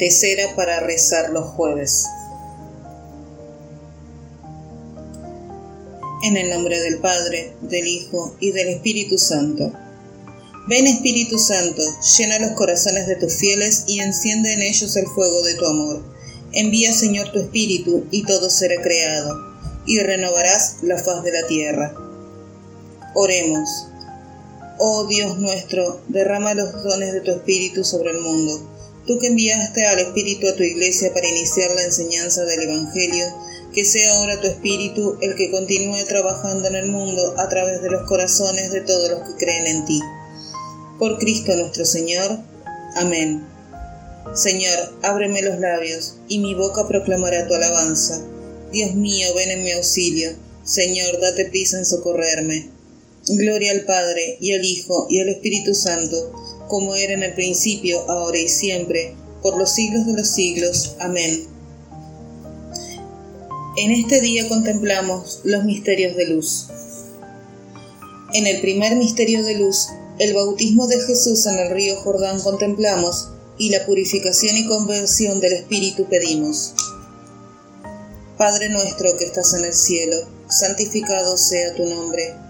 Tercera para rezar los jueves. En el nombre del Padre, del Hijo y del Espíritu Santo. Ven Espíritu Santo, llena los corazones de tus fieles y enciende en ellos el fuego de tu amor. Envía Señor tu Espíritu y todo será creado, y renovarás la faz de la tierra. Oremos. Oh Dios nuestro, derrama los dones de tu Espíritu sobre el mundo. Tú que enviaste al Espíritu a tu iglesia para iniciar la enseñanza del Evangelio, que sea ahora tu Espíritu el que continúe trabajando en el mundo a través de los corazones de todos los que creen en ti. Por Cristo nuestro Señor. Amén. Señor, ábreme los labios, y mi boca proclamará tu alabanza. Dios mío, ven en mi auxilio. Señor, date prisa en socorrerme. Gloria al Padre, y al Hijo, y al Espíritu Santo, como era en el principio, ahora y siempre, por los siglos de los siglos. Amén. En este día contemplamos los misterios de luz. En el primer misterio de luz, el bautismo de Jesús en el río Jordán contemplamos y la purificación y conversión del Espíritu pedimos. Padre nuestro que estás en el cielo, santificado sea tu nombre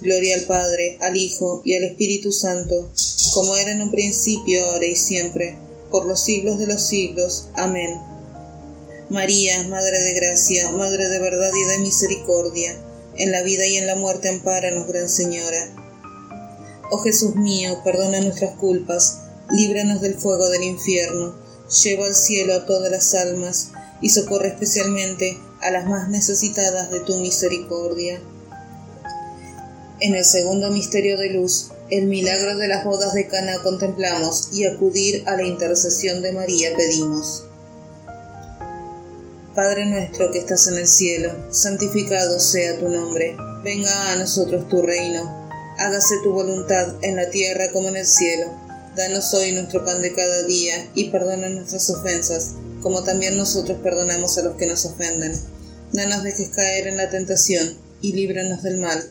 Gloria al Padre, al Hijo y al Espíritu Santo como era en un principio, ahora y siempre, por los siglos de los siglos. Amén. María, Madre de Gracia, Madre de verdad y de misericordia, en la vida y en la muerte ampáranos, Gran Señora. Oh Jesús mío, perdona nuestras culpas, líbranos del fuego del infierno, lleva al cielo a todas las almas y socorre especialmente a las más necesitadas de tu misericordia. En el segundo misterio de luz, el milagro de las bodas de Cana contemplamos y acudir a la intercesión de María pedimos. Padre nuestro que estás en el cielo, santificado sea tu nombre, venga a nosotros tu reino hágase tu voluntad en la tierra como en el cielo. Danos hoy nuestro pan de cada día y perdona nuestras ofensas, como también nosotros perdonamos a los que nos ofenden. No nos dejes caer en la tentación y líbranos del mal.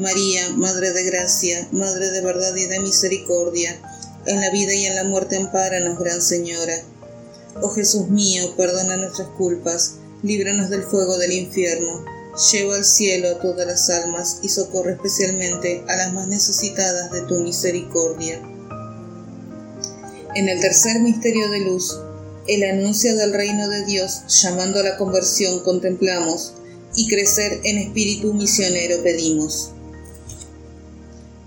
María, Madre de Gracia, Madre de verdad y de misericordia, en la vida y en la muerte ampáranos, Gran Señora. Oh Jesús mío, perdona nuestras culpas, líbranos del fuego del infierno, lleva al cielo a todas las almas y socorre especialmente a las más necesitadas de tu misericordia. En el tercer misterio de luz, el anuncio del reino de Dios llamando a la conversión contemplamos y crecer en espíritu misionero pedimos.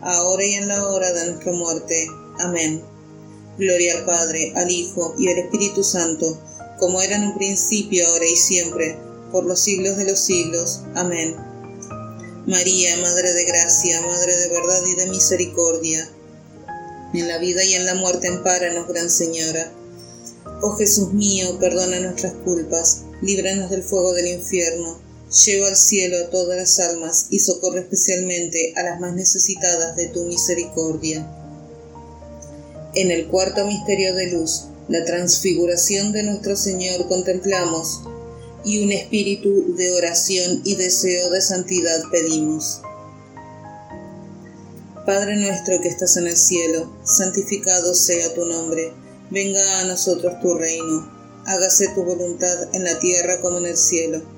ahora y en la hora de nuestra muerte. Amén. Gloria al Padre, al Hijo y al Espíritu Santo, como era en un principio, ahora y siempre, por los siglos de los siglos. Amén. María, Madre de Gracia, Madre de verdad y de misericordia, en la vida y en la muerte ampáranos, Gran Señora. Oh Jesús mío, perdona nuestras culpas, líbranos del fuego del infierno Lleva al cielo a todas las almas y socorre especialmente a las más necesitadas de tu misericordia. En el cuarto misterio de luz, la transfiguración de nuestro Señor contemplamos y un espíritu de oración y deseo de santidad pedimos. Padre nuestro que estás en el cielo, santificado sea tu nombre, venga a nosotros tu reino, hágase tu voluntad en la tierra como en el cielo.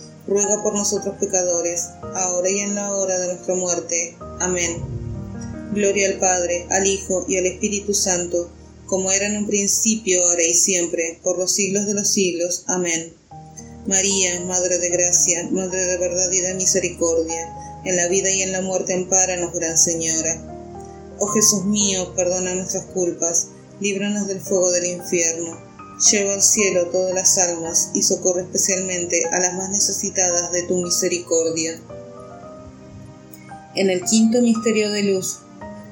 ruega por nosotros pecadores, ahora y en la hora de nuestra muerte. Amén. Gloria al Padre, al Hijo y al Espíritu Santo, como era en un principio, ahora y siempre, por los siglos de los siglos. Amén. María, Madre de Gracia, Madre de verdad y de misericordia, en la vida y en la muerte ampáranos, Gran Señora. Oh Jesús mío, perdona nuestras culpas, líbranos del fuego del infierno, lleva al cielo todas las almas y socorre especialmente a las más necesitadas de tu misericordia. En el quinto misterio de luz,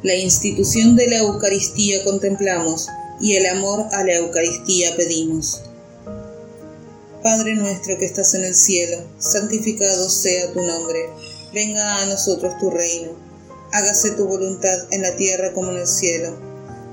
la institución de la Eucaristía contemplamos y el amor a la Eucaristía pedimos. Padre nuestro que estás en el cielo, santificado sea tu nombre, venga a nosotros tu reino hágase tu voluntad en la tierra como en el cielo.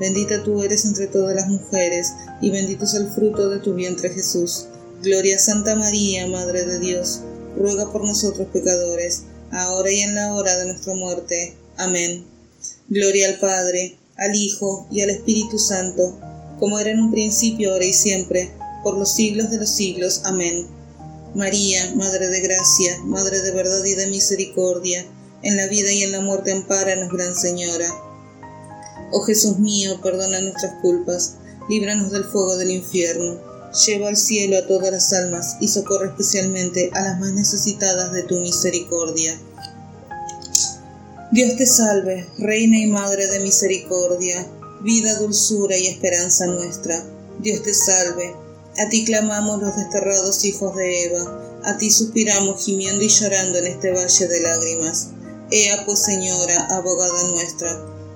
bendita tú eres entre todas las mujeres, y bendito es el fruto de tu vientre Jesús. Gloria a Santa María, Madre de Dios, ruega por nosotros pecadores, ahora y en la hora de nuestra muerte. Amén. Gloria al Padre, al Hijo y al Espíritu Santo, como era en un principio, ahora y siempre, por los siglos de los siglos. Amén. María, Madre de Gracia, Madre de verdad y de misericordia, en la vida y en la muerte ampáranos, Gran Señora. Oh Jesús mío, perdona nuestras culpas, líbranos del fuego del infierno Lleva al cielo a todas las almas y socorre especialmente a las más necesitadas de tu misericordia. Dios te salve, Reina y Madre de Misericordia, vida, dulzura y esperanza nuestra. Dios te salve. A ti clamamos los desterrados hijos de Eva, a ti suspiramos gimiendo y llorando en este valle de lágrimas. Ea pues, Señora, abogada nuestra,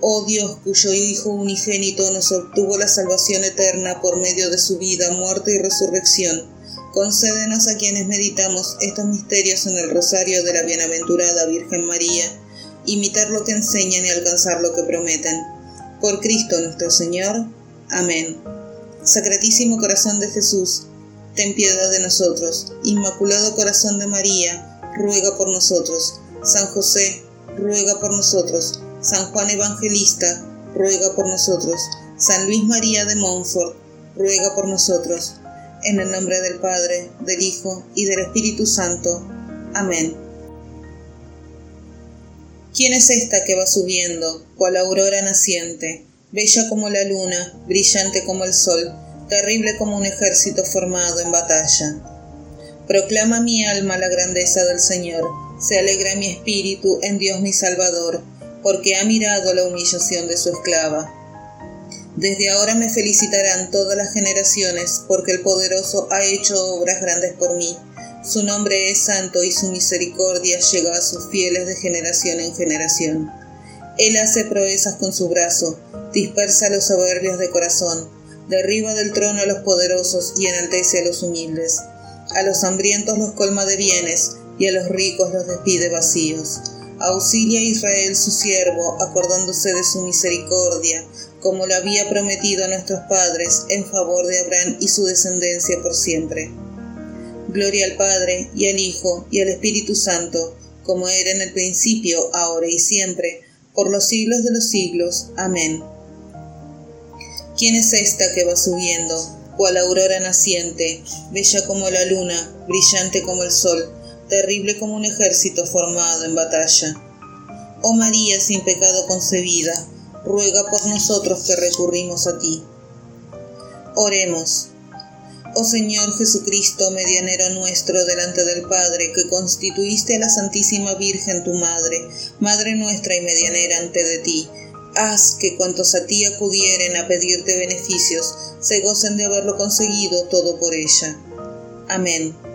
Oh Dios, cuyo Hijo unigénito nos obtuvo la salvación eterna por medio de su vida, muerte y resurrección Concédenos a quienes meditamos estos misterios en el rosario de la bienaventurada Virgen María, imitar lo que enseñan y alcanzar lo que prometen. Por Cristo nuestro Señor. Amén. Sacratísimo Corazón de Jesús, ten piedad de nosotros. Inmaculado Corazón de María, ruega por nosotros. San José, ruega por nosotros. San Juan Evangelista, ruega por nosotros. San Luis María de Montfort, ruega por nosotros. En el nombre del Padre, del Hijo y del Espíritu Santo. Amén. ¿Quién es esta que va subiendo, cual aurora naciente, bella como la luna, brillante como el sol, terrible como un ejército formado en batalla? Proclama mi alma la grandeza del Señor, se alegra mi espíritu en Dios mi Salvador, porque ha mirado la humillación de su esclava. Desde ahora me felicitarán todas las generaciones, porque el poderoso ha hecho obras grandes por mí. Su nombre es santo y su misericordia llega a sus fieles de generación en generación. Él hace proezas con su brazo, dispersa los soberbios de corazón, derriba del trono a los poderosos y enaltece a los humildes. A los hambrientos los colma de bienes y a los ricos los despide vacíos. Auxilia a Israel su siervo, acordándose de su misericordia, como lo había prometido a nuestros padres, en favor de Abraham y su descendencia por siempre. Gloria al Padre, y al Hijo, y al Espíritu Santo, como era en el principio, ahora y siempre, por los siglos de los siglos. Amén. ¿Quién es esta que va subiendo, cual aurora naciente, bella como la luna, brillante como el sol, terrible como un ejército formado en batalla? Oh María sin pecado concebida, ruega por nosotros que recurrimos a ti. Oremos. Oh Señor Jesucristo, medianero nuestro delante del Padre, que constituiste a la Santísima Virgen tu Madre, Madre nuestra y medianera ante de ti, haz que cuantos a ti acudieren a pedirte beneficios, se gocen de haberlo conseguido todo por ella. Amén.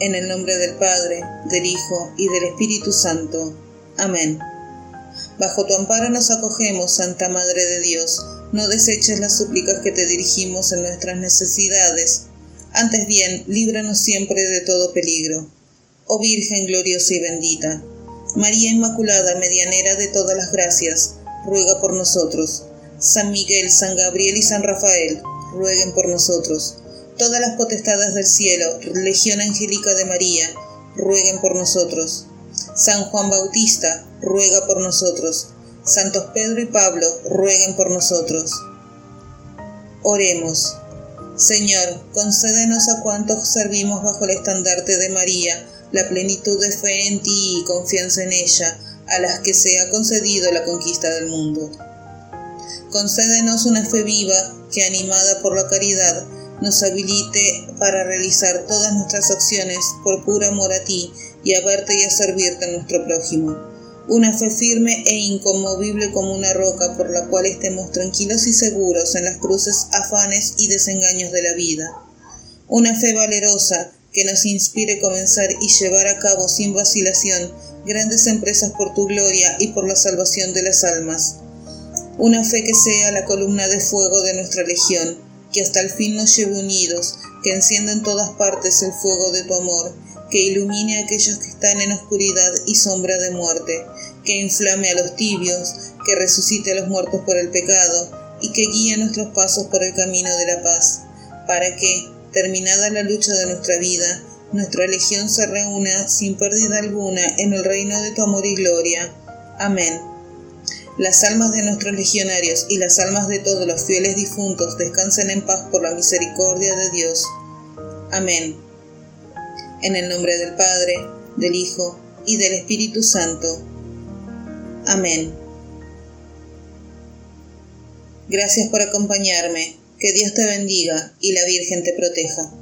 En el nombre del Padre, del Hijo y del Espíritu Santo. Amén. Bajo tu amparo nos acogemos, Santa Madre de Dios. No deseches las súplicas que te dirigimos en nuestras necesidades. Antes bien, líbranos siempre de todo peligro. Oh Virgen gloriosa y bendita, María Inmaculada, medianera de todas las gracias, ruega por nosotros. San Miguel, San Gabriel y San Rafael, rueguen por nosotros. Todas las potestades del cielo, Legión Angélica de María, rueguen por nosotros. San Juan Bautista, ruega por nosotros. Santos Pedro y Pablo, rueguen por nosotros. Oremos. Señor, concédenos a cuantos servimos bajo el estandarte de María la plenitud de fe en ti y confianza en ella, a las que se ha concedido la conquista del mundo. Concédenos una fe viva que, animada por la caridad, nos habilite para realizar todas nuestras acciones por puro amor a ti y a verte y a servirte en nuestro prójimo. Una fe firme e inconmovible como una roca por la cual estemos tranquilos y seguros en las cruces, afanes y desengaños de la vida. Una fe valerosa que nos inspire comenzar y llevar a cabo sin vacilación grandes empresas por tu gloria y por la salvación de las almas. Una fe que sea la columna de fuego de nuestra legión, que hasta el fin nos lleve unidos, que encienda en todas partes el fuego de tu amor, que ilumine a aquellos que están en oscuridad y sombra de muerte, que inflame a los tibios, que resucite a los muertos por el pecado, y que guíe nuestros pasos por el camino de la paz, para que, terminada la lucha de nuestra vida, nuestra legión se reúna sin pérdida alguna en el reino de tu amor y gloria. Amén. Las almas de nuestros legionarios y las almas de todos los fieles difuntos descansen en paz por la misericordia de Dios. Amén. En el nombre del Padre, del Hijo y del Espíritu Santo. Amén. Gracias por acompañarme. Que Dios te bendiga y la Virgen te proteja.